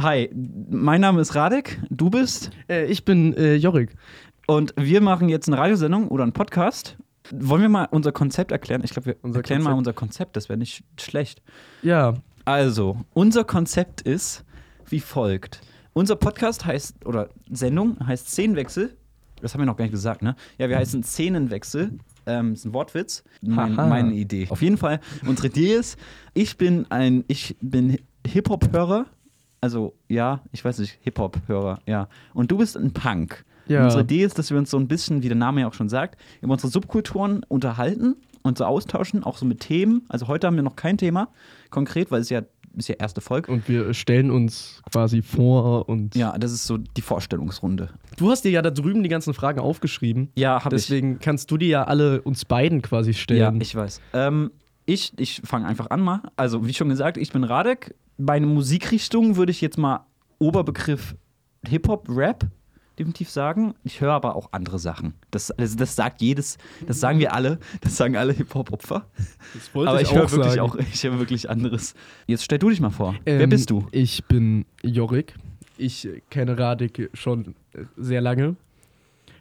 Hi, mein Name ist Radek, du bist Äh, ich bin äh, Jorik. und wir machen jetzt eine Radiosendung oder einen Podcast. Wollen wir mal unser Konzept erklären? Ich glaube, wir Unser erklären mal Konzept. unser Konzept, das wäre nicht schlecht. Ja, Also, unser Konzept ist wie folgt. Unser Podcast heißt, oder Sendung heißt Szenenwechsel. Das haben wir noch gar nicht gesagt, ne? Ja, wir heißen Szenenwechsel. Ähm, ist ein Wortwitz. Mein, meine Idee. Auf jeden Fall, unsere Idee ist, ich bin ein, ich bin Hip-Hop-Hörer. Also, ja, ich weiß nicht, Hip-Hop-Hörer, ja. Und du bist ein Punk. Ja. Unsere Idee ist, dass wir uns so ein bisschen, wie der Name ja auch schon sagt, über unsere Subkulturen unterhalten und so austauschen, auch so mit Themen. Also heute haben wir noch kein Thema konkret, weil es ja ist ja erste Folge. und wir stellen uns quasi vor und. Ja, das ist so die Vorstellungsrunde. Du hast dir ja da drüben die ganzen Fragen aufgeschrieben. Ja, habe ich. Deswegen kannst du die ja alle uns beiden quasi Ja, stellen. ich weiß. Ähm, ich ich fange einfach an mal. Also, wie schon gesagt, ich bin Radek. Bei Musikrichtung würde ich jetzt mal Oberbegriff Hip-Hop, Rap definitiv sagen. Ich höre aber auch andere Sachen. Das, das, das sagt jedes, das sagen wir alle, das sagen alle Hip-Hop-Opfer. das wollte Aber ich höre wirklich auch, ich höre wirklich anderes. Jetzt stell du dich mal vor. Ähm, Wer bist du? Ich bin Jorik. Ich kenne Radek schon sehr lange.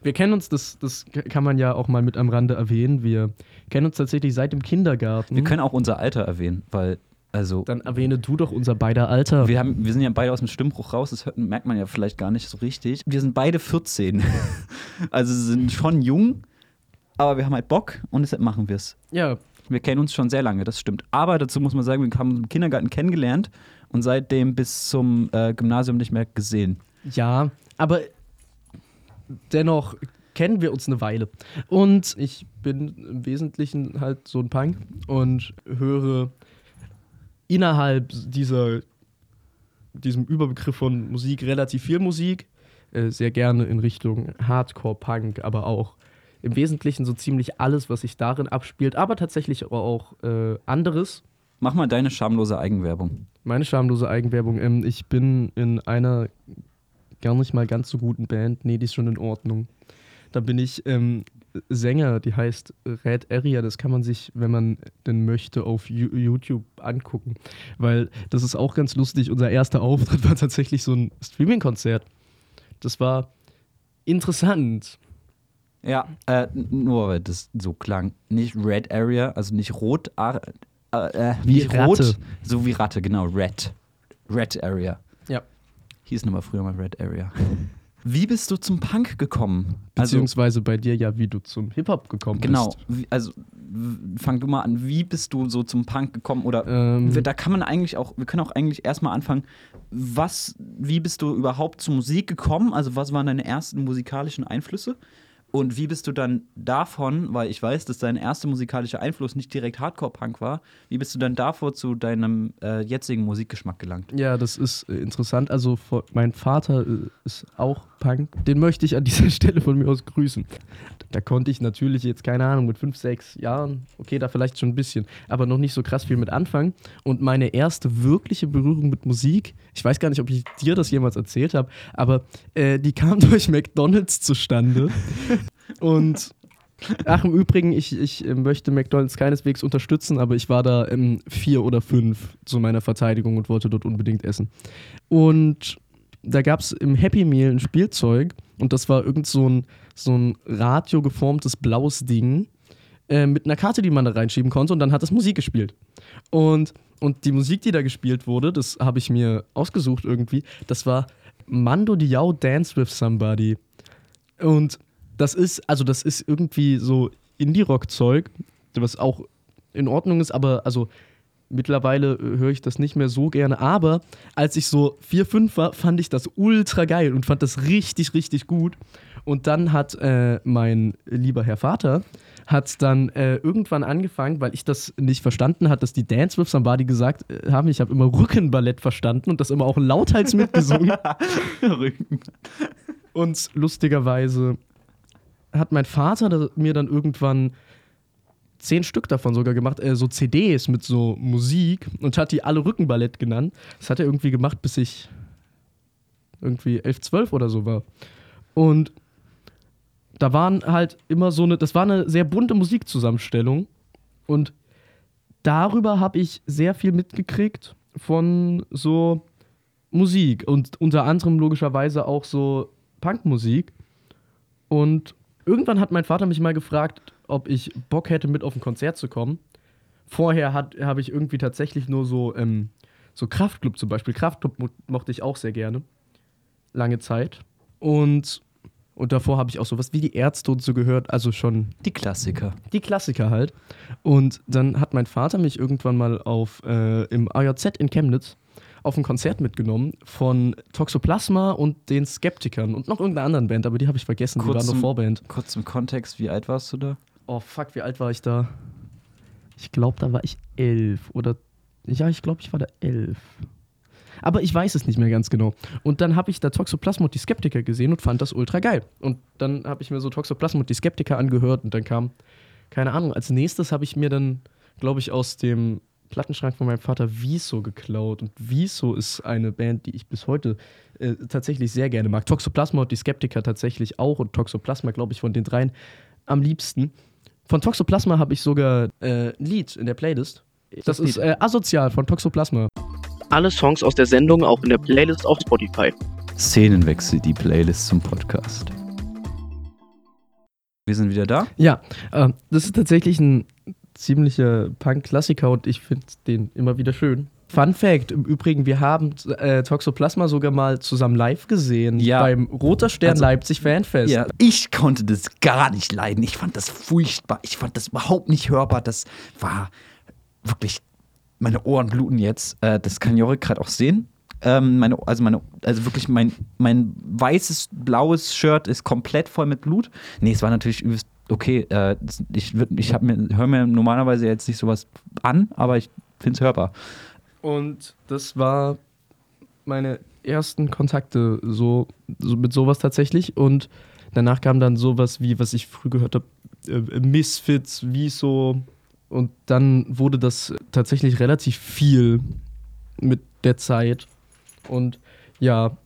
Wir kennen uns, das, das kann man ja auch mal mit am Rande erwähnen. Wir kennen uns tatsächlich seit dem Kindergarten. Wir können auch unser Alter erwähnen, weil, also, Dann erwähne du doch unser beider Alter. wir, haben, wir sind ja beide aus dem Stimmbruch raus, das hört, merkt man ja vielleicht gar nicht so richtig. Wir sind beide 14. also sind schon jung, aber wir haben halt Bock und deshalb machen wir es. ja, Wir kennen uns schon sehr lange, das stimmt. Aber dazu muss man sagen, wir haben uns im Kindergarten kennengelernt und seitdem bis zum äh, Gymnasium nicht mehr gesehen. Ja, aber dennoch kennen wir uns eine Weile. Und ich bin im Wesentlichen halt so ein Punk und höre innerhalb dieser, diesem Überbegriff von Musik relativ viel Musik. Äh, sehr gerne in Richtung Hardcore-Punk, aber auch im Wesentlichen so ziemlich alles, was sich darin abspielt, aber tatsächlich auch äh, anderes. Mach mal deine schamlose Eigenwerbung. Meine schamlose Eigenwerbung. Ähm, ich bin in einer gar nicht mal ganz so guten Band. Nee, die ist schon in Ordnung. Da bin ich ähm, Sänger, die heißt Red Area. Das kann man sich, wenn man denn möchte, auf YouTube angucken. Weil das ist auch ganz lustig. Unser erster Auftritt war tatsächlich so ein Streaming-Konzert. Das war interessant. Ja, äh, nur weil das so klang. Nicht Red Area, also nicht rot, äh, äh, Wie nicht Ratte. rot, so wie Ratte, genau, Red. Red Area. Ja. Hieß nochmal früher mal Red Area. Wie bist du zum Punk gekommen? Also, Beziehungsweise bei dir ja, wie du zum Hip-Hop gekommen genau, bist. wie, also fang du mal an, wie bist du so zum Punk gekommen? Oder Ähm, wir- da kann man eigentlich auch, wir können auch eigentlich erstmal anfangen, was, wie bist du überhaupt zur Musik gekommen? Also was waren deine ersten musikalischen Einflüsse? Und wie bist du dann davon, weil ich weiß, dass dein erster musikalischer Einfluss nicht direkt Hardcore-Punk war, wie bist du dann davor zu deinem äh, jetzigen Musikgeschmack gelangt? Ja, das ist äh, interessant. Also mein Vater äh, ist auch Punk. Den möchte ich an dieser Stelle von mir aus grüßen. Da konnte ich natürlich jetzt, keine Ahnung, mit fünf, sechs Jahren, okay, da vielleicht schon ein bisschen, aber noch nicht so krass viel mit anfangen. Und meine erste wirkliche Berührung mit Musik, ich weiß gar nicht, ob ich dir das jemals erzählt habe, aber äh, die kam durch McDonalds zustande. Und Ach, im Übrigen, ich, ich äh, möchte McDonalds keineswegs unterstützen, aber ich war da ähm, vier oder fünf zu meiner Verteidigung und wollte dort unbedingt essen. Und da gab es im Happy Meal ein Spielzeug und das war irgend so ein, so ein radiogeformtes blaues Ding äh, mit einer Karte, die man da reinschieben konnte und dann hat es Musik gespielt. Und, und die Musik, die da gespielt wurde, das habe ich mir ausgesucht irgendwie, das war Mando Diao Dance with Somebody. Und das ist, also das ist irgendwie so Indie-Rock-Zeug, was auch in Ordnung ist, aber also mittlerweile äh, höre ich das nicht mehr so gerne. Aber als ich so 4, 5 war, fand ich das ultra geil und fand das richtig, richtig gut. Und dann hat äh, mein lieber Herr Vater hat dann äh, irgendwann angefangen, weil ich das nicht verstanden hat, dass die Dance with Somebody gesagt äh, haben, ich habe immer Rückenballett verstanden und das immer auch lauthals mitgesungen. Rücken. Und lustigerweise hat mein Vater mir dann irgendwann zehn Stück davon sogar gemacht, äh, so CDs mit so Musik und hat die alle Rückenballett genannt. Das hat er irgendwie gemacht, bis ich irgendwie 11, 12 oder so war. Und da waren halt immer so eine, das war eine sehr bunte Musikzusammenstellung und darüber habe ich sehr viel mitgekriegt von so Musik und unter anderem logischerweise auch so Punkmusik. Und irgendwann hat mein Vater mich mal gefragt, ob ich Bock hätte, mit auf ein Konzert zu kommen. Vorher habe ich irgendwie tatsächlich nur so, ähm, so Kraftclub zum Beispiel. Kraftclub mo mochte ich auch sehr gerne. Lange Zeit. Und, und davor habe ich auch sowas wie die Ärzte und so gehört. Also schon. Die Klassiker. Die Klassiker halt. Und dann hat mein Vater mich irgendwann mal auf äh, im AJZ in Chemnitz auf ein Konzert mitgenommen von Toxoplasma und den Skeptikern und noch irgendeiner anderen Band, aber die habe ich vergessen, Kurz die war nur Vorband. Kurz zum Kontext, wie alt warst du da? Oh fuck, wie alt war ich da? Ich glaube, da war ich elf oder. Ja, ich glaube, ich war da elf. Aber ich weiß es nicht mehr ganz genau. Und dann habe ich da Toxoplasma und die Skeptiker gesehen und fand das ultra geil. Und dann habe ich mir so Toxoplasma und die Skeptiker angehört und dann kam, keine Ahnung, als nächstes habe ich mir dann, glaube ich, aus dem Plattenschrank von meinem Vater Wieso geklaut. Und Wieso ist eine Band, die ich bis heute äh, tatsächlich sehr gerne mag. Toxoplasma und die Skeptiker tatsächlich auch und Toxoplasma, glaube ich, von den dreien am liebsten. Von Toxoplasma habe ich sogar äh, ein Lied in der Playlist. Das, Lied. ist äh, Asozial von Toxoplasma. Alle Songs aus der Sendung auch in der Playlist auf Spotify. Szenenwechsel, die Playlist zum Podcast. Wir sind wieder da. Ja, äh, das ist tatsächlich ein ziemlicher Punk-Klassiker und ich finde den immer wieder schön. Fun Fact: Im Übrigen, wir haben äh, Toxoplasma sogar mal zusammen live gesehen Ja. beim Roter Stern Also- Leipzig Fanfest. Ja, ich konnte das gar nicht leiden. Ich fand das furchtbar. Ich fand das überhaupt nicht hörbar. Das war wirklich. Meine Ohren bluten jetzt. Äh, das kann Jorik gerade auch sehen. Ähm, meine, also, meine, also wirklich mein, mein weißes, blaues Shirt ist komplett voll mit Blut. Nee, es war natürlich übelst okay. Äh, ich würd- ich mir, höre mir normalerweise jetzt nicht sowas an, aber ich finde es hörbar. Und das war meine ersten Kontakte so, so mit sowas tatsächlich. Und danach kam dann sowas wie, was ich früh gehört habe, äh, Misfits, Wieso. Und dann wurde das tatsächlich relativ viel mit der Zeit. Und ja,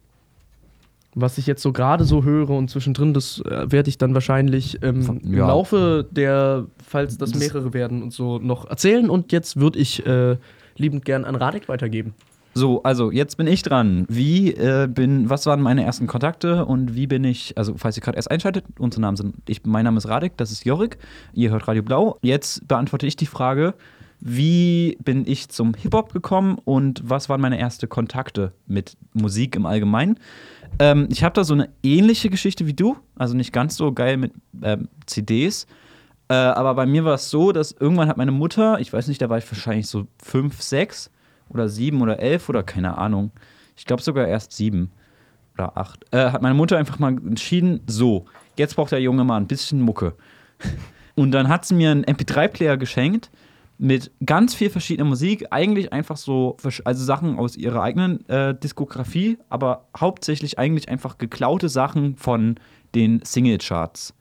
was ich jetzt so gerade so höre und zwischendrin, das äh, werde ich dann wahrscheinlich ähm, im ja. Laufe der, falls das Das- mehrere werden und so, noch erzählen. Und jetzt würde ich äh, liebend gern an Radek weitergeben. So, also jetzt bin ich dran. Wie äh, bin, was waren meine ersten Kontakte und wie bin ich, also falls ihr gerade erst einschaltet, unsere Namen sind, ich, mein Name ist Radek, das ist Jorik, ihr hört Radio Blau. Jetzt beantworte ich die Frage, wie bin ich zum Hip-Hop gekommen und was waren meine ersten Kontakte mit Musik im Allgemeinen? Ähm, ich habe da so eine ähnliche Geschichte wie du, also nicht ganz so geil mit ähm, CDs. Äh, aber bei mir war es so, dass irgendwann hat meine Mutter, ich weiß nicht, da war ich wahrscheinlich so fünf, sechs oder sieben oder elf oder keine Ahnung. Ich glaube sogar erst sieben oder acht. Äh, hat meine Mutter einfach mal entschieden, so, jetzt braucht der Junge mal ein bisschen Mucke. Und dann hat sie mir einen MP3-Player geschenkt mit ganz viel verschiedener Musik. Eigentlich einfach so, also Sachen aus ihrer eigenen äh, Diskografie, aber hauptsächlich eigentlich einfach geklaute Sachen von den Singlecharts.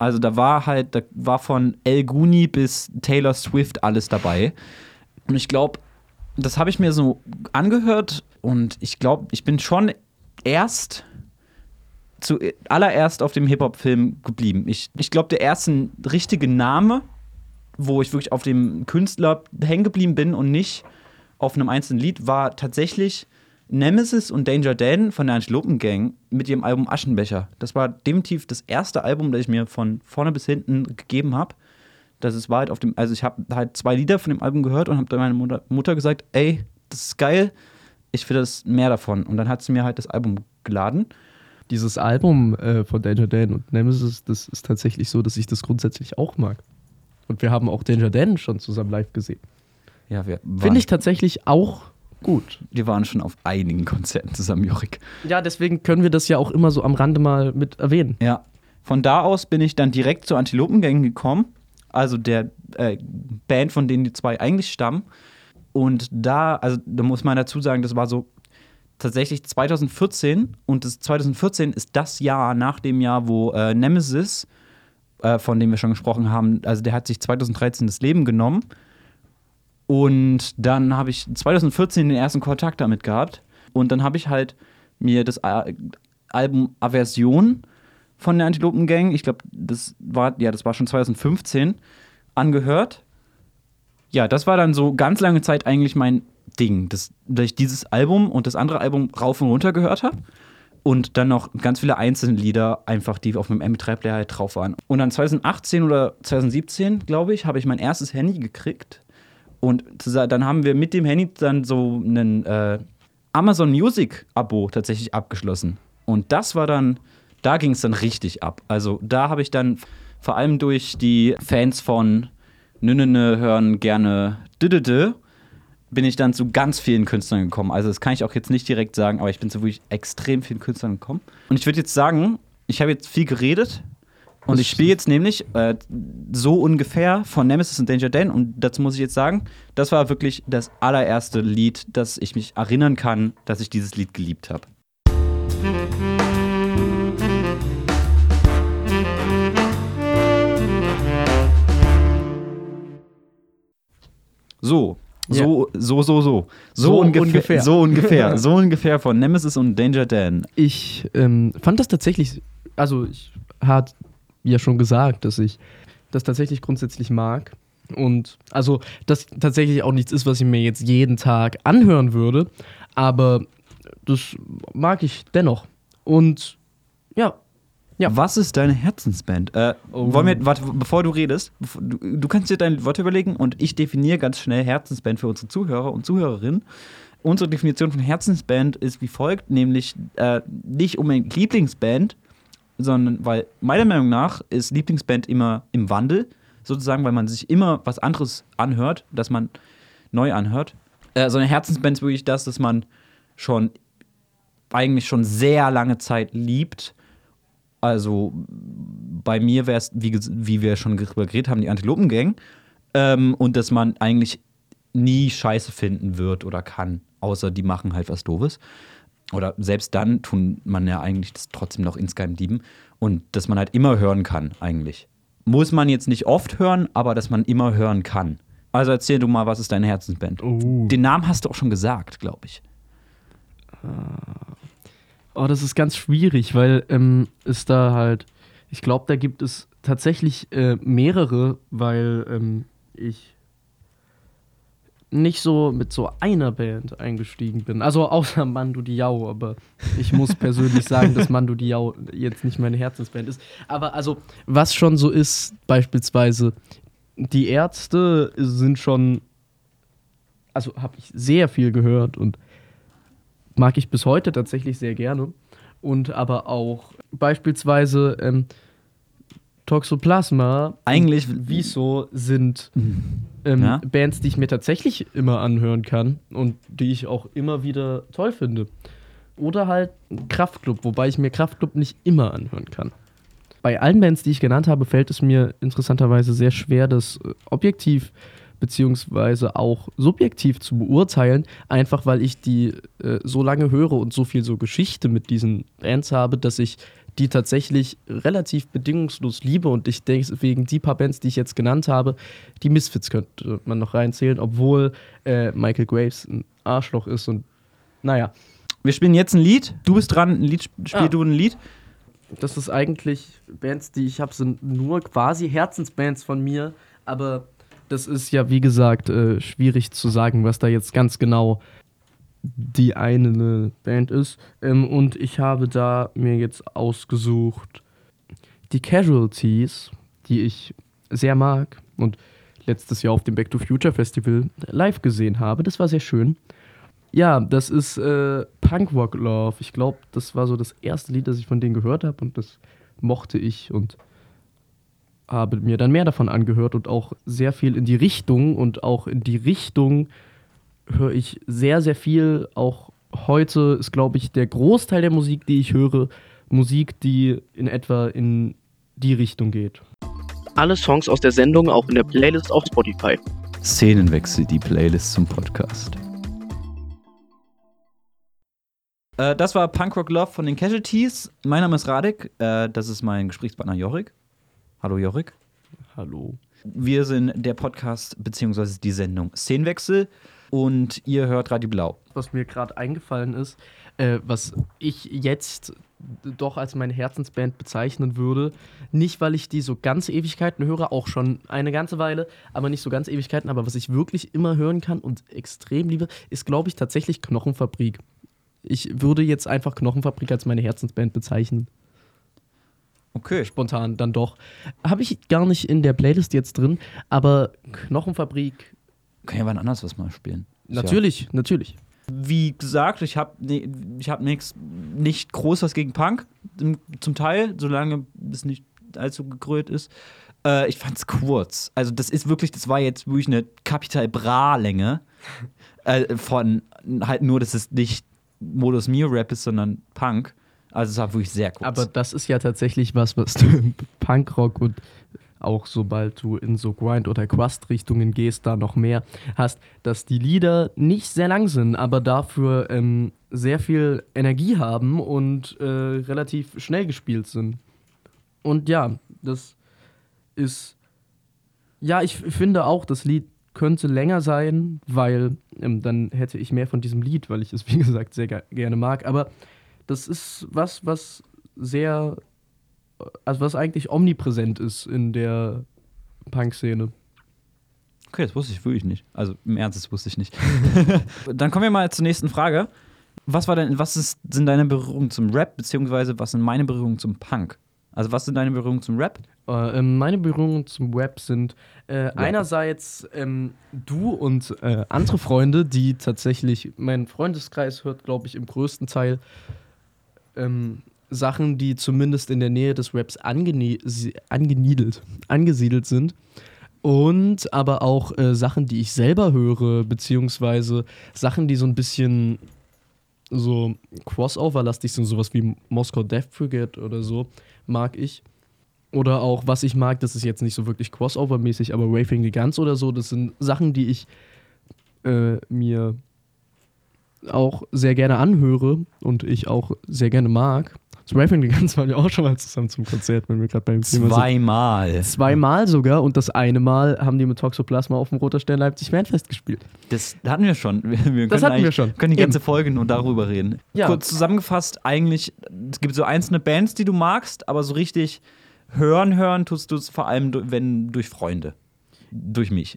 Also da war halt, da war von El Guni bis Taylor Swift alles dabei. Und ich glaube, das habe ich mir so angehört und ich glaube, ich bin schon erst zuallererst auf dem Hip-Hop-Film geblieben. Ich, ich glaube, der erste richtige Name, wo ich wirklich auf dem Künstler hängen geblieben bin und nicht auf einem einzelnen Lied, war tatsächlich Nemesis und Danger Dan von der Antilopen Gang mit ihrem Album Aschenbecher. Das war definitiv das erste Album, das ich mir von vorne bis hinten gegeben habe. Das ist halt auf dem, also ich habe halt zwei Lieder von dem Album gehört und habe dann meiner Mutter, Mutter gesagt, ey, das ist geil, ich will das mehr davon. Und dann hat sie mir halt das Album geladen. Dieses Album äh, von Danger Dan und Nemesis, das ist tatsächlich so, dass ich das grundsätzlich auch mag. Und wir haben auch Danger Dan schon zusammen live gesehen. Ja, wir Finde ich tatsächlich auch gut. wir waren schon auf einigen Konzerten zusammen, Jorik. Ja, deswegen können wir das ja auch immer so am Rande mal mit erwähnen. Ja. Von da aus bin ich dann direkt zur Antilopengang gekommen, also der äh, Band, von denen die zwei eigentlich stammen. Und da, also da muss man dazu sagen, das war so tatsächlich 2014 und das 2014 ist das Jahr nach dem Jahr, wo äh, Nemesis, äh, von dem wir schon gesprochen haben, also der hat sich 2013 das Leben genommen. Und dann habe ich 2014 den ersten Kontakt damit gehabt. Und dann habe ich halt mir das Al- Album Aversion von der Antilopen Gang, ich glaube, das war, ja, das war schon 2015, angehört. Ja, das war dann so ganz lange Zeit eigentlich mein Ding, das, dass ich dieses Album und das andere Album rauf und runter gehört habe. Und dann noch ganz viele einzelne Lieder, einfach die auf meinem MP3-Player halt drauf waren. Und dann 2018 oder 2017, glaube ich, habe ich mein erstes Handy gekriegt. Und dann haben wir mit dem Handy dann so einen äh, Amazon Music-Abo tatsächlich abgeschlossen. Und das war dann, da ging es dann richtig ab. Also da habe ich dann vor allem durch die Fans von Nünne hören gerne Didede bin ich dann zu ganz vielen Künstlern gekommen. Also das kann ich auch jetzt nicht direkt sagen, aber ich bin zu wirklich extrem vielen Künstlern gekommen. Und ich würde jetzt sagen, ich habe jetzt viel geredet und ich spiele jetzt nämlich äh, so ungefähr von Nemesis und Danger Dan und dazu muss ich jetzt sagen, das war wirklich das allererste Lied, das ich mich erinnern kann, dass ich dieses Lied geliebt habe. So, so, ja. so, so, so. So, so ungefähr, ungefähr. So ungefähr. so ungefähr von Nemesis und Danger Dan. Ich ähm, fand das tatsächlich, also ich hat ja schon gesagt, dass ich das tatsächlich grundsätzlich mag. Und also das tatsächlich auch nichts ist, was ich mir jetzt jeden Tag anhören würde. Aber das mag ich dennoch. Und ja, ja. Was ist deine Herzensband? Äh, oh. wollen wir, warte, bevor du redest, du, du, kannst dir dein Wort überlegen und ich definiere ganz schnell Herzensband für unsere Zuhörer und Zuhörerinnen. Unsere Definition von Herzensband ist wie folgt, nämlich äh, nicht unbedingt Lieblingsband, sondern weil meiner Meinung nach ist Lieblingsband immer im Wandel, sozusagen, weil man sich immer was anderes anhört, das man neu anhört. Äh, so eine Herzensband ist wirklich das, dass man schon eigentlich schon sehr lange Zeit liebt also bei mir wäre es, wie, wie wir schon darüber geredet haben, die Antilopengang. Ähm, und dass man eigentlich nie Scheiße finden wird oder kann, außer die machen halt was Doofes. Oder selbst dann tun man ja eigentlich das trotzdem noch insgeheim lieben. Und dass man halt immer hören kann, eigentlich. Muss man jetzt nicht oft hören, aber dass man immer hören kann. Also erzähl du mal, was ist deine Herzensband? Oh. Den Namen hast du auch schon gesagt, glaube ich. Uh. Oh, das ist ganz schwierig, weil ähm, es da halt, ich glaube, da gibt es tatsächlich äh, mehrere, weil ähm, ich nicht so mit so einer Band eingestiegen bin. Also außer Mando Diao, aber ich muss persönlich sagen, dass Mando Diao jetzt nicht meine Herzensband ist. Aber also, was schon so ist, beispielsweise, die Ärzte sind schon, also habe ich sehr viel gehört und mag ich bis heute tatsächlich sehr gerne. Und aber auch beispielsweise ähm, Toxoplasma, eigentlich Wieso sind ähm, ja? Bands, die ich mir tatsächlich immer anhören kann und die ich auch immer wieder toll finde. Oder halt Kraftclub, wobei ich mir Kraftclub nicht immer anhören kann. Bei allen Bands, die ich genannt habe, fällt es mir interessanterweise sehr schwer, das äh, objektiv beziehungsweise auch subjektiv zu beurteilen, einfach weil ich die äh, so lange höre und so viel so Geschichte mit diesen Bands habe, dass ich die tatsächlich relativ bedingungslos liebe und ich denke, wegen die paar Bands, die ich jetzt genannt habe, die Misfits könnte man noch reinzählen, obwohl äh, Michael Graves ein Arschloch ist und naja. Wir spielen jetzt ein Lied. Du bist dran, ein Lied, spiel ah. du ein Lied. Das ist eigentlich Bands, die ich habe, sind nur quasi Herzensbands von mir, aber das ist ja, wie gesagt, äh, schwierig zu sagen, was da jetzt ganz genau die eine Band ist. Ähm, und ich habe da mir jetzt ausgesucht die Casualties, die ich sehr mag und letztes Jahr auf dem Back to Future Festival live gesehen habe. Das war sehr schön. Ja, das ist äh, Punk Rock Love. Ich glaube, das war so das erste Lied, das ich von denen gehört habe und das mochte ich und habe mir dann mehr davon angehört und auch sehr viel in die Richtung und auch in die Richtung höre ich sehr, sehr viel. Auch heute ist, glaube ich, der Großteil der Musik, die ich höre, Musik, die in etwa in die Richtung geht. Alle Songs aus der Sendung auch in der Playlist auf Spotify. Szenenwechsel, die Playlist zum Podcast. Äh, das war Punk Rock Love von den Casualties. Mein Name ist Radek, äh, das ist mein Gesprächspartner Jorik. Hallo Jorik. Hallo. Wir sind der Podcast bzw. die Sendung Szenenwechsel und ihr hört Radio Blau. Was mir gerade eingefallen ist, äh, was ich jetzt doch als meine Herzensband bezeichnen würde. Nicht, weil ich die so ganz Ewigkeiten höre, auch schon eine ganze Weile, aber nicht so ganz Ewigkeiten. Aber was ich wirklich immer hören kann und extrem liebe, ist, glaube ich, tatsächlich Knochenfabrik. Ich würde jetzt einfach Knochenfabrik als meine Herzensband bezeichnen. Okay. Spontan dann doch. Habe ich gar nicht in der Playlist jetzt drin, aber Knochenfabrik, Kann ja wann anders was mal spielen. Ist ja- natürlich, natürlich. Wie gesagt, ich habe ne, ich hab nichts nicht groß was gegen Punk zum Teil, solange es nicht allzu gekrönt ist. Äh, ich fand's kurz. Also das ist wirklich, das war jetzt wirklich eine Capital Bra Länge äh, von halt nur, dass es nicht Modus Mio Rap ist, sondern Punk. Also es war wirklich sehr kurz. Aber das ist ja tatsächlich was, was du im Punkrock und auch sobald du in so Grind- oder Crust-Richtungen gehst, da noch mehr hast, dass die Lieder nicht sehr lang sind, aber dafür ähm, sehr viel Energie haben und äh, relativ schnell gespielt sind. Und ja, das ist. Ja, ich finde auch, das Lied könnte länger sein, weil ähm, dann hätte ich mehr von diesem Lied, weil ich es, wie gesagt, sehr ge gerne mag. Aber das ist was, was sehr, also was eigentlich omnipräsent ist in der Punk-Szene. Okay, das wusste ich wirklich nicht. Also im Ernst, das wusste ich nicht. Dann kommen wir mal zur nächsten Frage. Was war denn, was ist, sind deine Berührungen zum Rap, beziehungsweise was sind meine Berührungen zum Punk? Also was sind deine Berührungen zum Rap? Äh, ähm, meine Berührungen zum Rap sind äh, einerseits ähm, du und äh, andere Freunde, die tatsächlich, mein Freundeskreis hört, glaube ich, im größten Teil ähm, Sachen, die zumindest in der Nähe des Raps angenie angeniedelt, angesiedelt sind. Und aber auch äh, Sachen, die ich selber höre, beziehungsweise Sachen, die so ein bisschen so Crossover-lastig sind, sowas wie Moskau Death Brigade oder so, mag ich. Oder auch, was ich mag, das ist jetzt nicht so wirklich Crossover-mäßig, aber Raving the Guns oder so, das sind Sachen, die ich äh, mir auch sehr gerne anhöre und ich auch sehr gerne mag. Raving the Guns waren wir auch schon mal zusammen zum Konzert, wenn wir gerade beim Thema sind. Zweimal. Zweimal sogar und das eine Mal haben die mit Toxoplasma auf dem Roter Stern Leipzig Fanfest gespielt. Das hatten wir schon. Wir, Das können hatten wir schon. können die ganze Eben. Folge nur darüber reden. Ja. Kurz zusammengefasst, eigentlich, es gibt so einzelne Bands, die du magst, aber so richtig hören, hören tust du es vor allem, wenn durch Freunde. Durch mich.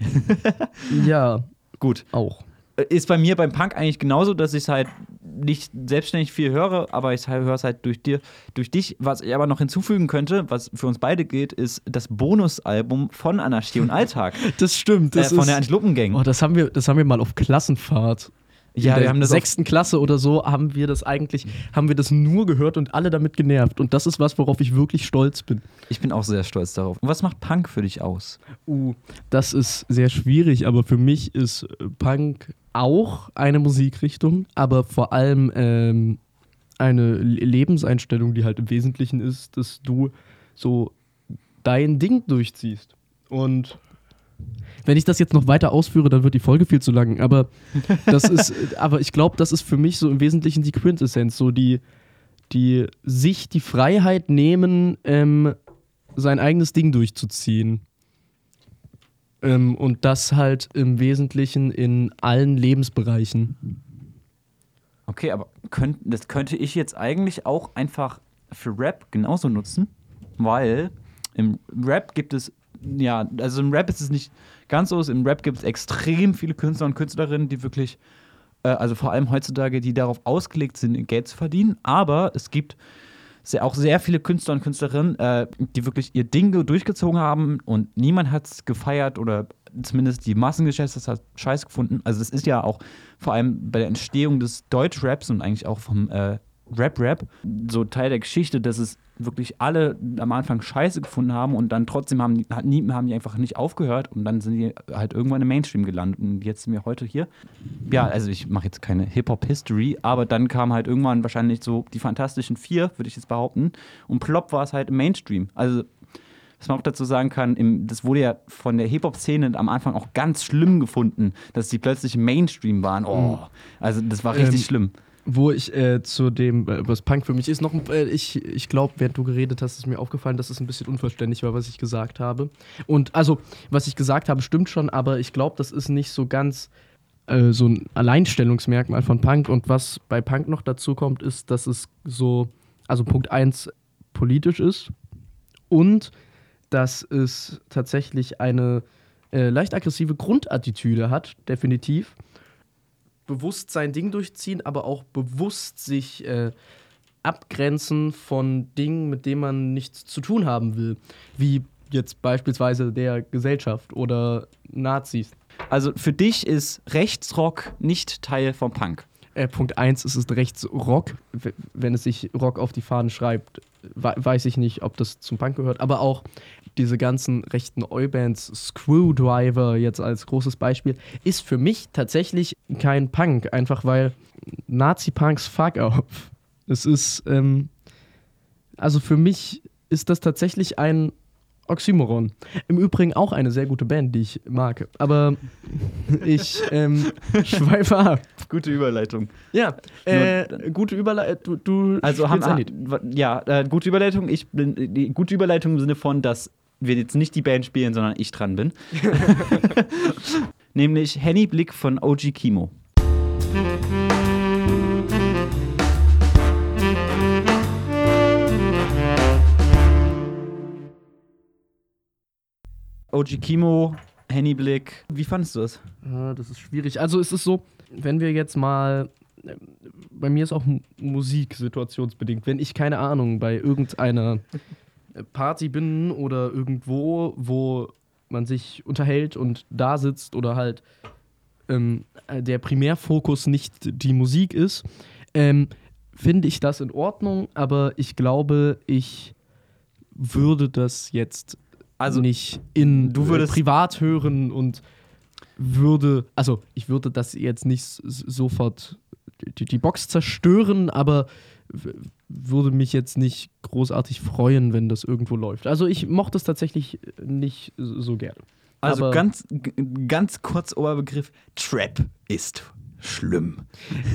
Ja, Gut. auch. Ist bei mir beim Punk eigentlich genauso, dass ich es halt nicht selbstständig viel höre, aber ich höre es halt durch dir, durch dich. Was ich aber noch hinzufügen könnte, was für uns beide gilt, ist das Bonusalbum von Anarchie und Alltag. Das stimmt. äh, Das von ist, der Antilopengang. oh, das, haben wir, das haben wir mal auf Klassenfahrt ja, in wir der haben das sechsten Klasse oder so haben wir das eigentlich, haben wir das nur gehört und alle damit genervt. Und das ist was, worauf ich wirklich stolz bin. Ich bin auch sehr stolz darauf. Und was macht Punk für dich aus? Uh, das ist sehr schwierig, aber für mich ist äh, Punk auch eine Musikrichtung, aber vor allem ähm, eine Le- Lebenseinstellung, die halt im Wesentlichen ist, dass du so dein Ding durchziehst. Und wenn ich das jetzt noch weiter ausführe, dann wird die Folge viel zu lang. Aber das ist, aber ich glaube, das ist für mich so im Wesentlichen die Quintessenz, so die, die sich die Freiheit nehmen, ähm, sein eigenes Ding durchzuziehen. Ähm, und das halt im Wesentlichen in allen Lebensbereichen. Okay, aber könnt, das könnte ich jetzt eigentlich auch einfach für Rap genauso nutzen, weil im Rap gibt es, ja, also im Rap ist es nicht ganz so, im Rap gibt es extrem viele Künstler und Künstlerinnen, die wirklich, äh, also vor allem heutzutage, die darauf ausgelegt sind, Geld zu verdienen, aber es gibt sehr, auch sehr viele Künstler und Künstlerinnen, äh, die wirklich ihr Ding durchgezogen haben und niemand hat es gefeiert oder zumindest die Massengeschäfte hat scheiß gefunden. Also das ist ja auch vor allem bei der Entstehung des Deutschraps und eigentlich auch vom äh, Rap-Rap so Teil der Geschichte, dass es wirklich alle am Anfang scheiße gefunden haben und dann trotzdem haben die, haben die einfach nicht aufgehört und dann sind die halt irgendwann im Mainstream gelandet und jetzt sind wir heute hier. Ja, also ich mache jetzt keine Hip-Hop-History, aber dann kam halt irgendwann wahrscheinlich so die Fantastischen Vier, würde ich jetzt behaupten und plopp war es halt im Mainstream. Also was man auch dazu sagen kann, im, das wurde ja von der Hip-Hop-Szene am Anfang auch ganz schlimm gefunden, dass die plötzlich im Mainstream waren. Oh, also das war richtig Ähm, schlimm. Wo ich äh, zu dem, äh, was Punk für mich ist, noch, äh, ich, ich glaube, während du geredet hast, ist mir aufgefallen, dass es ein bisschen unvollständig war, was ich gesagt habe. Und also, was ich gesagt habe, stimmt schon, aber ich glaube, das ist nicht so ganz äh, so ein Alleinstellungsmerkmal von Punk. Und was bei Punk noch dazu kommt, ist, dass es so also Punkt 1 politisch ist und dass es tatsächlich eine äh, leicht aggressive Grundattitüde hat, definitiv. Bewusst sein Ding durchziehen, aber auch bewusst sich äh, abgrenzen von Dingen, mit denen man nichts zu tun haben will. Wie jetzt beispielsweise der Gesellschaft oder Nazis. Also für dich ist Rechtsrock nicht Teil vom Punk. Äh, Punkt 1 ist es Rechtsrock. W- Wenn es sich Rock auf die Fahne schreibt, we- weiß ich nicht, ob das zum Punk gehört. Aber auch diese ganzen rechten Oi-Bands, Screwdriver jetzt als großes Beispiel, ist für mich tatsächlich kein Punk. Einfach weil Nazi-Punks fuck off. Es ist, ähm, also für mich ist das tatsächlich ein Oxymoron. Im Übrigen auch eine sehr gute Band, die ich mag. Aber ich ähm, schweife ab. Gute Überleitung. Ja, äh, gute Überleitung. Du, du Also haben ja, äh, gute Überleitung. Ich bin die gute Überleitung im Sinne von, dass wir jetzt nicht die Band spielen, sondern ich dran bin. Nämlich Henny Blick von OG Kimo. OG Kimo, Henny Blick. Wie fandest du es? Das ist schwierig. Also es ist so, wenn wir jetzt mal, äh, bei mir ist auch Musik situationsbedingt. Wenn ich keine Ahnung bei irgendeiner Party bin oder irgendwo, wo man sich unterhält und da sitzt oder halt ähm, äh, der Primärfokus nicht die Musik ist, ähm, finde ich das in Ordnung, aber ich glaube, ich würde das jetzt Also, nicht in du würdest- äh, privat hören und würde, also ich würde das jetzt nicht sofort die, die Box zerstören, aber würde mich jetzt nicht großartig freuen, wenn das irgendwo läuft. Also ich mochte es tatsächlich nicht so gerne. Also aber- ganz, ganz kurz Oberbegriff: Trap ist schlimm.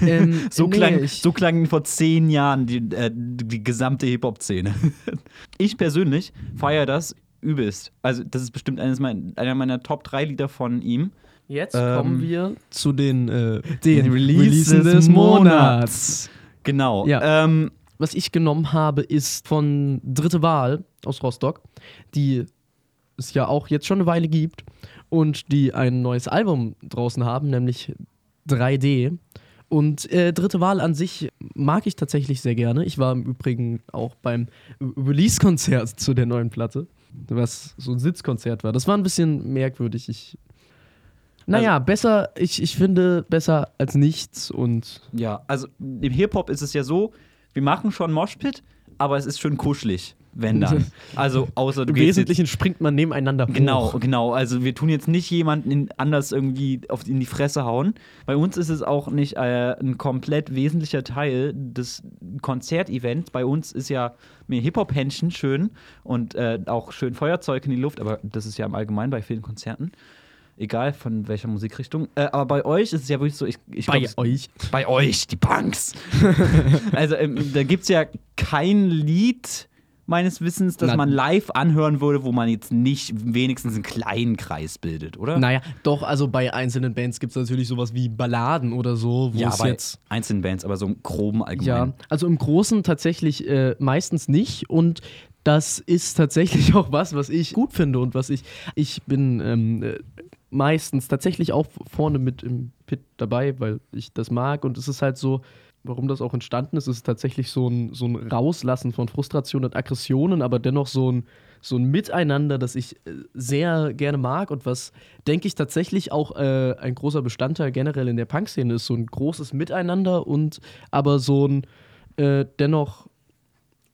Ähm, So, nee, klang, so klang vor zehn Jahren die, äh, die gesamte Hip-Hop-Szene. Ich persönlich feiere das übelst. Also, das ist bestimmt eines mein, einer meiner Top 3 Lieder von ihm. jetzt ähm, kommen wir zu den, äh, Den Releasen des Monats. Genau. Ja. Ähm, Was ich genommen habe, ist von Dritte Wahl aus Rostock, die es ja auch jetzt schon eine Weile gibt und die ein neues Album draußen haben, nämlich 3D. Und äh, Dritte Wahl an sich mag ich tatsächlich sehr gerne. Ich war im Übrigen auch beim Release-Konzert zu der neuen Platte, was so ein Sitzkonzert war. Das war ein bisschen merkwürdig. Ich, naja, besser, ich, ich finde besser als nichts und ja, also im Hip-Hop ist es ja so, wir machen schon Moshpit, aber es ist schön kuschelig, wenn dann. Also, außer du im gehst jetzt Wesentlichen springt man nebeneinander Genau, hoch. genau. Also wir tun jetzt nicht jemanden in, anders irgendwie auf, in die Fresse hauen. Bei uns ist es auch nicht äh, ein komplett wesentlicher Teil des Konzertevents. Bei uns ist ja mehr Hip-Hop-Händchen schön und äh, auch schön Feuerzeug in die Luft, aber das ist ja im Allgemeinen bei vielen Konzerten. Egal von welcher Musikrichtung. Äh, aber bei euch ist es ja wirklich so, ich, ich Bei glaub, euch. bei euch, die Punks. also ähm, da gibt es ja kein Lied meines Wissens, das Na- man live anhören würde, wo man jetzt nicht wenigstens einen kleinen Kreis bildet, oder? Naja, doch, also bei einzelnen Bands gibt es natürlich sowas wie Balladen oder so, wo ja, es bei jetzt. einzelnen Bands, aber so im groben Ja, allgemein. also im Großen tatsächlich äh, meistens nicht und das ist tatsächlich auch was, was ich gut finde und was ich. Ich bin ähm, äh, meistens tatsächlich auch vorne mit im Pit dabei, weil ich das mag und es ist halt so. Warum das auch entstanden ist, ist tatsächlich so ein, so ein Rauslassen von Frustration und Aggressionen, aber dennoch so ein, so ein Miteinander, das ich äh, sehr gerne mag und was, denke ich, tatsächlich auch äh, ein großer Bestandteil generell in der Punk-Szene ist. So ein großes Miteinander und aber so ein äh, dennoch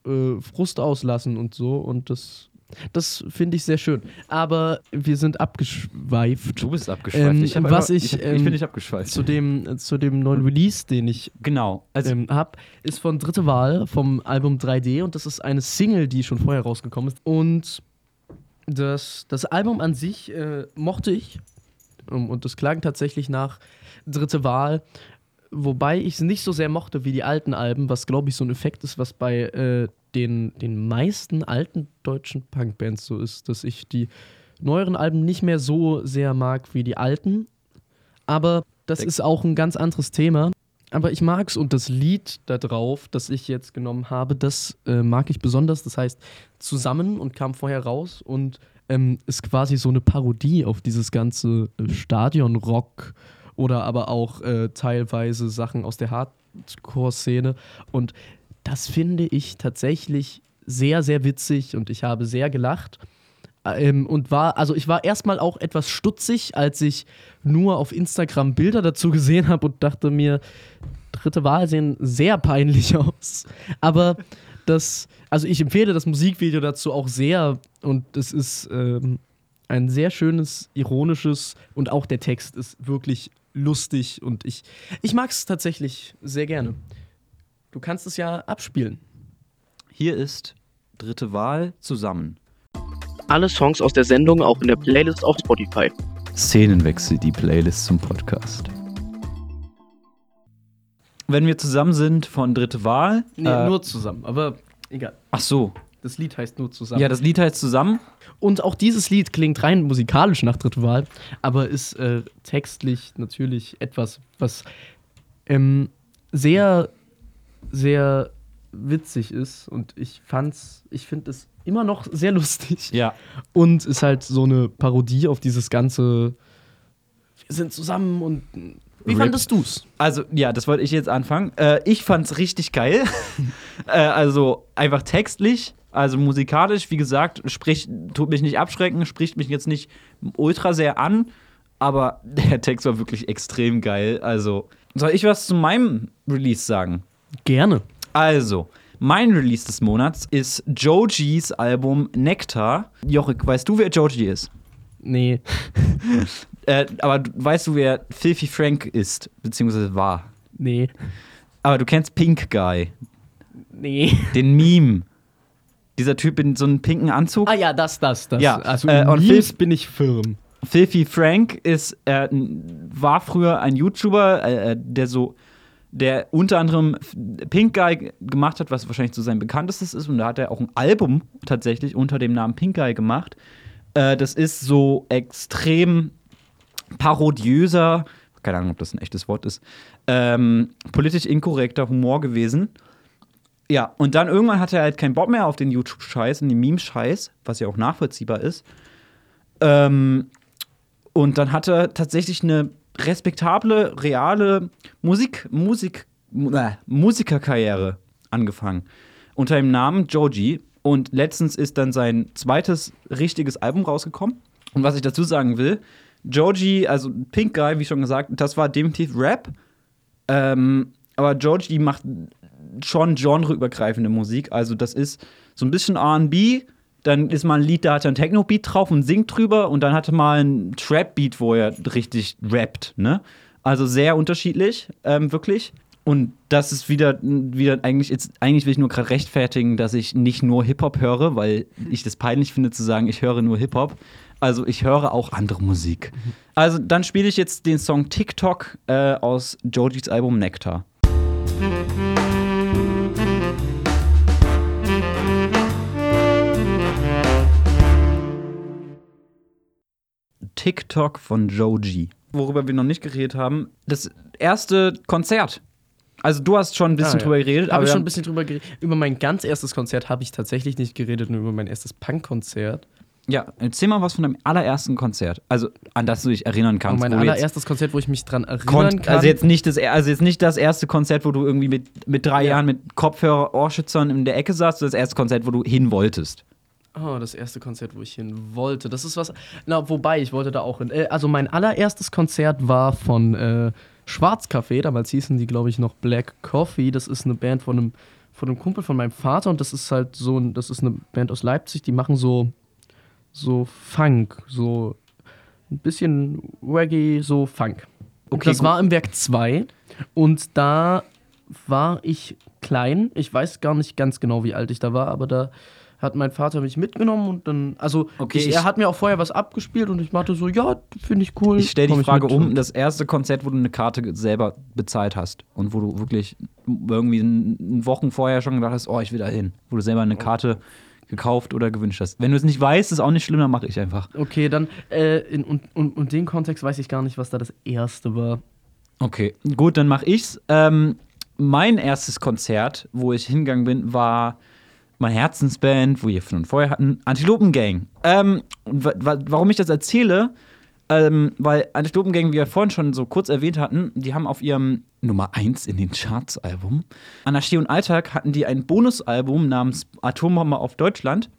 äh, Frust auslassen und so. Und das, das finde ich sehr schön. Aber wir sind abgeschweift Du bist abgeschweift. Ähm, ich was einfach- ich, ich, ich ähm, bin nicht abgeschweift. zu dem, zu dem neuen Release, den ich genau. Also ähm, habe, ist von Dritte Wahl vom Album 3D und das ist eine Single, die schon vorher rausgekommen ist. Und das, das Album an sich äh, mochte ich ähm, und das klang tatsächlich nach Dritte Wahl, wobei ich es nicht so sehr mochte wie die alten Alben, was glaube ich so ein Effekt ist, was bei äh, den, den meisten alten deutschen Punkbands so ist, dass ich die neueren Alben nicht mehr so sehr mag wie die alten. Aber das ist auch ein ganz anderes Thema. aber ich mag's und das Lied da drauf, das ich jetzt genommen habe, das äh, mag ich besonders. Das heißt Zusammen und kam vorher raus und ähm, ist quasi so eine Parodie auf dieses ganze äh, Stadion-Rock oder aber auch äh, teilweise Sachen aus der Hardcore-Szene. Und das finde ich tatsächlich sehr, sehr witzig und ich habe sehr gelacht. Ähm, und war, also ich war erstmal auch etwas stutzig, als ich nur auf Instagram Bilder dazu gesehen habe und dachte mir, dritte Wahl sehen sehr peinlich aus. Aber das, also ich empfehle das Musikvideo dazu auch sehr und es ist ähm, ein sehr schönes, ironisches und auch der Text ist wirklich lustig und ich, ich mag es tatsächlich sehr gerne. Du kannst es ja abspielen. Hier ist dritte Wahl zusammen. Alle Songs aus der Sendung auch in der Playlist auf Spotify. Szenenwechsel, die Playlist zum Podcast. Wenn wir zusammen sind von dritte Wahl. Nee, äh, nur zusammen, aber egal. ach so. Das Lied heißt nur zusammen. Ja, das Lied heißt zusammen. Und auch dieses Lied klingt rein musikalisch nach Dritte Wahl, aber ist äh, textlich natürlich etwas, was ähm, sehr, sehr witzig ist. Und ich fand's, ich finde es immer noch sehr lustig. Ja. Und ist halt so eine Parodie auf dieses ganze Wir sind zusammen und wie Rip. fandest du's? Also, ja, das wollte ich jetzt anfangen. Äh, ich fand's richtig geil. äh, also, einfach textlich, also musikalisch, wie gesagt, spricht, tut mich nicht abschrecken, spricht mich jetzt nicht ultra sehr an, aber der Text war wirklich extrem geil. Also, soll ich was zu meinem Release sagen? Gerne. Also, mein Release des Monats ist Joji's Album Nectar. Jorik, weißt du, wer Joji ist? Nee. Äh, aber weißt du, wer Filthy Frank ist, beziehungsweise war? Nee. Aber du kennst Pink Guy, Nee. den Meme. Dieser Typ in so einem pinken Anzug. Ah ja, das, das, das. Ja, also äh, und Memes bin ich firm. Filthy Frank ist, äh, war früher ein YouTuber, äh, der so, der unter anderem Pink Guy gemacht hat, was wahrscheinlich so sein bekanntestes ist. Und da hat er auch ein Album tatsächlich unter dem Namen Pink Guy gemacht. Äh, das ist so extrem parodiöser, keine Ahnung, ob das ein echtes Wort ist, ähm, politisch inkorrekter Humor gewesen. Ja, und dann irgendwann hatte er halt keinen Bock mehr auf den YouTube-Scheiß und den Meme-Scheiß, was ja auch nachvollziehbar ist. Ähm, und dann hat er tatsächlich eine respektable, reale Musik, Musik, mu- äh, Musikerkarriere angefangen. Unter dem Namen Joji. Und letztens ist dann sein zweites richtiges Album rausgekommen. Und was ich dazu sagen will, Joji, also Pink Guy, wie schon gesagt, das war definitiv Rap. Ähm, aber Joji macht schon genreübergreifende Musik. Also das ist so ein bisschen R&B, dann ist mal ein Lied, da hat er ein Techno-Beat drauf und singt drüber und dann hat er mal ein Trap-Beat, wo er richtig rappt, ne? Also sehr unterschiedlich, ähm, wirklich. Und das ist wieder, wieder eigentlich, jetzt, eigentlich will ich nur gerade rechtfertigen, dass ich nicht nur Hip-Hop höre, weil ich das peinlich finde zu sagen, ich höre nur Hip-Hop. Also ich höre auch andere Musik. Also dann spiele ich jetzt den Song TikTok äh, aus Jojis Album Nectar. TikTok von Joji. Worüber wir noch nicht geredet haben, das erste Konzert. Also du hast schon ein bisschen Ah, ja. drüber geredet, Habe ich schon ein bisschen drüber geredet. Über mein ganz erstes Konzert habe ich tatsächlich nicht geredet, nur über mein erstes Punk-Konzert. Ja, erzähl mal was von deinem allerersten Konzert. Also an das du dich erinnern Und kannst. mein wo du jetzt allererstes Konzert, wo ich mich dran erinnern kann. also jetzt nicht das also jetzt nicht das erste Konzert, wo du irgendwie mit, mit drei Ja. Jahren mit Kopfhörer, Ohrschützern in der Ecke saßt, sondern das erste Konzert, wo du hin wolltest. Oh, das erste Konzert, wo ich hin wollte. Das ist was. Na, wobei, ich wollte da auch hin. Äh, also, mein allererstes Konzert war von äh, Schwarzcafé. Damals hießen die, glaube ich, noch Black Coffee. Das ist eine Band von einem, von einem Kumpel von meinem Vater. Und das ist halt so ein. Das ist eine Band aus Leipzig. Die machen so. So Funk. So. Ein bisschen Reggae, so Funk. Okay, das gut. war im Werk 2. Und da war ich klein. Ich weiß gar nicht ganz genau, wie alt ich da war, aber da hat mein Vater mich mitgenommen und dann, also Okay, ich, ich- er hat mir auch vorher was abgespielt und ich meinte so, ja, finde ich cool. Ich stelle die Frage um, das erste Konzert, wo du eine Karte selber bezahlt hast und wo du wirklich irgendwie Wochen vorher schon gedacht hast, oh, ich will da hin, wo du selber eine Karte gekauft oder gewünscht hast. Wenn du es nicht weißt, ist auch nicht schlimm, dann mache ich einfach. Okay, dann, äh, in, und, und, und den Kontext weiß ich gar nicht, was da das erste war. Okay, gut, dann mache ich's. Ähm, mein erstes Konzert, wo ich hingegangen bin, war meine Herzensband, wo wir von vorher hatten, Antilopen Gang. Ähm, warum ich das erzähle, ähm, weil Antilopen Gang, wie wir vorhin schon so kurz erwähnt hatten, die haben auf ihrem Nummer 1 in den Charts Album, Anarchie und Alltag, hatten die ein Bonusalbum namens Atombombe auf Deutschland.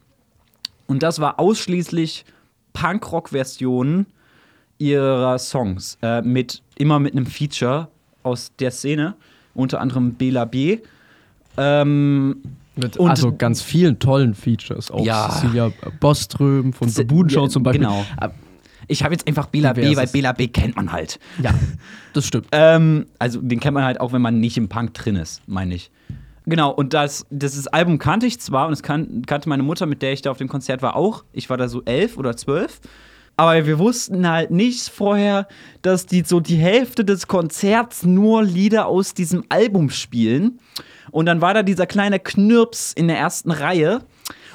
Und das war ausschließlich Punkrock-Versionen ihrer Songs. Äh, mit, immer mit einem Feature aus der Szene, unter anderem Bela B. Ähm, Mit Und- also ganz vielen tollen Features. Auch Ja. Cecilia Boström von The ja, zum Beispiel. genau. Ah, ich habe jetzt einfach Bela B, weil. Bela B kennt man halt. Ja, das stimmt. Ähm, also den kennt man halt auch, wenn man nicht im Punk drin ist, meine ich. Genau, und das, dieses Album kannte ich zwar und es kan kannte meine Mutter, mit der ich da auf dem Konzert war, auch. Ich war da so elf oder zwölf. Aber wir wussten halt nicht vorher, dass die so die Hälfte des Konzerts nur Lieder aus diesem Album spielen. Und dann war da dieser kleine Knirps in der ersten Reihe.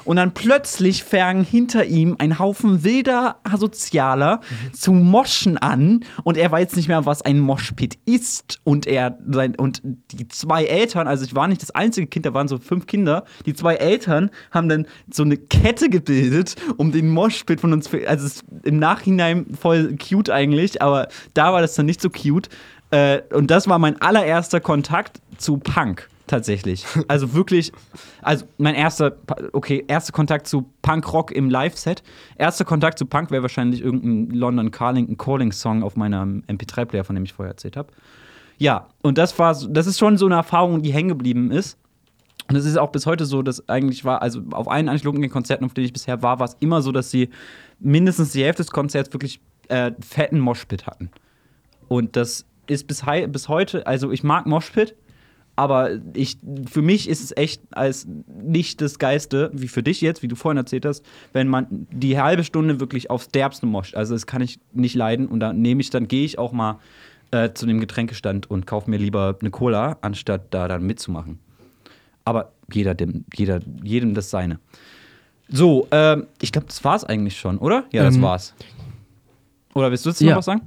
Und dann plötzlich fangen hinter ihm ein Haufen wilder Asozialer zu moschen an. Und er weiß nicht mehr, was ein Moshpit ist. Und er sein, und die zwei Eltern, also ich war nicht das einzige Kind, da waren so fünf Kinder. Die zwei Eltern haben dann so eine Kette gebildet, um den Moshpit von uns. Also im Nachhinein voll cute eigentlich, aber da war das dann nicht so cute. Äh, und das war mein allererster Kontakt zu Punk tatsächlich. Also wirklich, also mein erster, okay, erster Kontakt zu Punk-Rock im Live-Set. Erster Kontakt zu Punk wäre wahrscheinlich irgendein London Carlington Calling-Song auf meinem MP3-Player, von dem ich vorher erzählt habe. Ja, und das war, das ist schon so eine Erfahrung, die hängen geblieben ist. Und es ist auch bis heute so, dass eigentlich war, also auf allen Antilopen-Konzerten, auf denen ich bisher war, war es immer so, dass sie mindestens die Hälfte des Konzerts wirklich äh, fetten Moshpit hatten. Und das ist bis, bis heute, also ich mag Moshpit, aber ich, für mich ist es echt als nicht das Geiste, wie für dich jetzt, wie du vorhin erzählt hast, wenn man die halbe Stunde wirklich aufs Derbste moscht. Also das kann ich nicht leiden und dann nehme ich, dann gehe ich auch mal äh, zu dem Getränkestand und kaufe mir lieber eine Cola, anstatt da dann mitzumachen. Aber jeder, dem, jeder, jedem das seine. So, ähm, ich glaube, das war's eigentlich schon, oder? Ja, das Ähm, war's. Oder willst du jetzt noch ja. was sagen?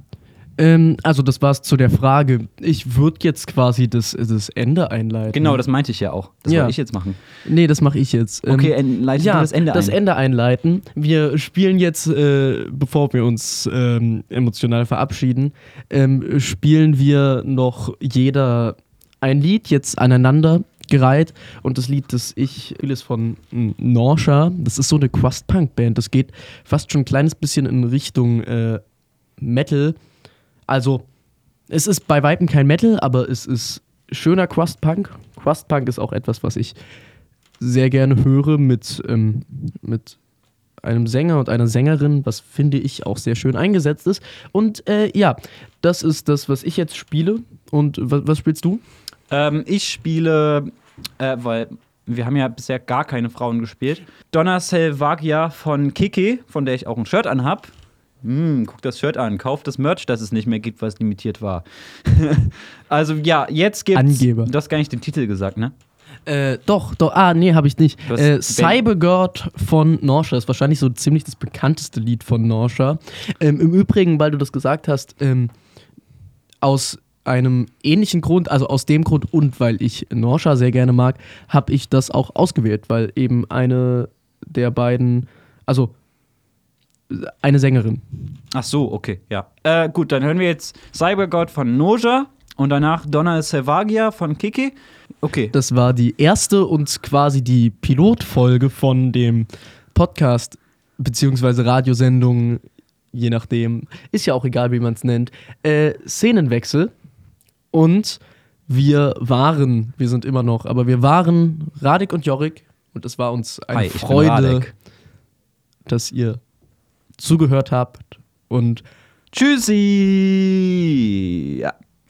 Ähm, also, das war's zu der Frage. Ich würde jetzt quasi das, das Ende einleiten. Genau, das meinte ich ja auch. Das Ja. wollte ich jetzt machen. Nee, das mache ich jetzt. Ähm, Okay, leite ja, das Ende ein. Ende einleiten. Wir spielen jetzt, äh, bevor wir uns ähm, emotional verabschieden, ähm, spielen wir noch jeder ein Lied jetzt aneinander gereiht und das Lied, das ich spiele, ist von mm, Norsha. Das ist so eine Crust-Punk-Band. Das geht fast schon ein kleines bisschen in Richtung äh, Metal. Also, es ist bei Weitem kein Metal, aber es ist schöner Crust-Punk. Crust-Punk ist auch etwas, was ich sehr gerne höre mit, ähm, mit einem Sänger und einer Sängerin, was finde ich auch sehr schön eingesetzt ist. Und äh, ja, das ist das, was ich jetzt spiele. Und was, spielst du? Ähm, ich spiele, äh, weil wir haben ja bisher gar keine Frauen gespielt. Donna Selvagia von Kiki, von der ich auch ein Shirt anhab. Hm, guck das Shirt an, kauf das Merch, das es nicht mehr gibt, was limitiert war. also ja, jetzt gibt's. Angeber. Du hast gar nicht den Titel gesagt, ne? Äh, doch, doch, ah, nee, habe ich nicht. Du hast Äh, Cybergird von Norsha ist wahrscheinlich so ziemlich das bekannteste Lied von Norsha. Ähm, Im Übrigen, weil du das gesagt hast, ähm, aus einem ähnlichen Grund, also aus dem Grund und weil ich Norsha sehr gerne mag, habe ich das auch ausgewählt, weil eben eine der beiden, also eine Sängerin. Ach so, okay, ja. Äh, gut, dann hören wir jetzt Cybergod von Noja und danach Donna Selvagia von Kiki. Okay. Das war die erste und quasi die Pilotfolge von dem Podcast beziehungsweise Radiosendung, je nachdem, ist ja auch egal, wie man es nennt, äh, Szenenwechsel. Und wir waren, wir sind immer noch, aber wir waren Radik und Jorik und es war uns eine Hi, Freude, dass ihr zugehört habt und Tschüssi! Ja.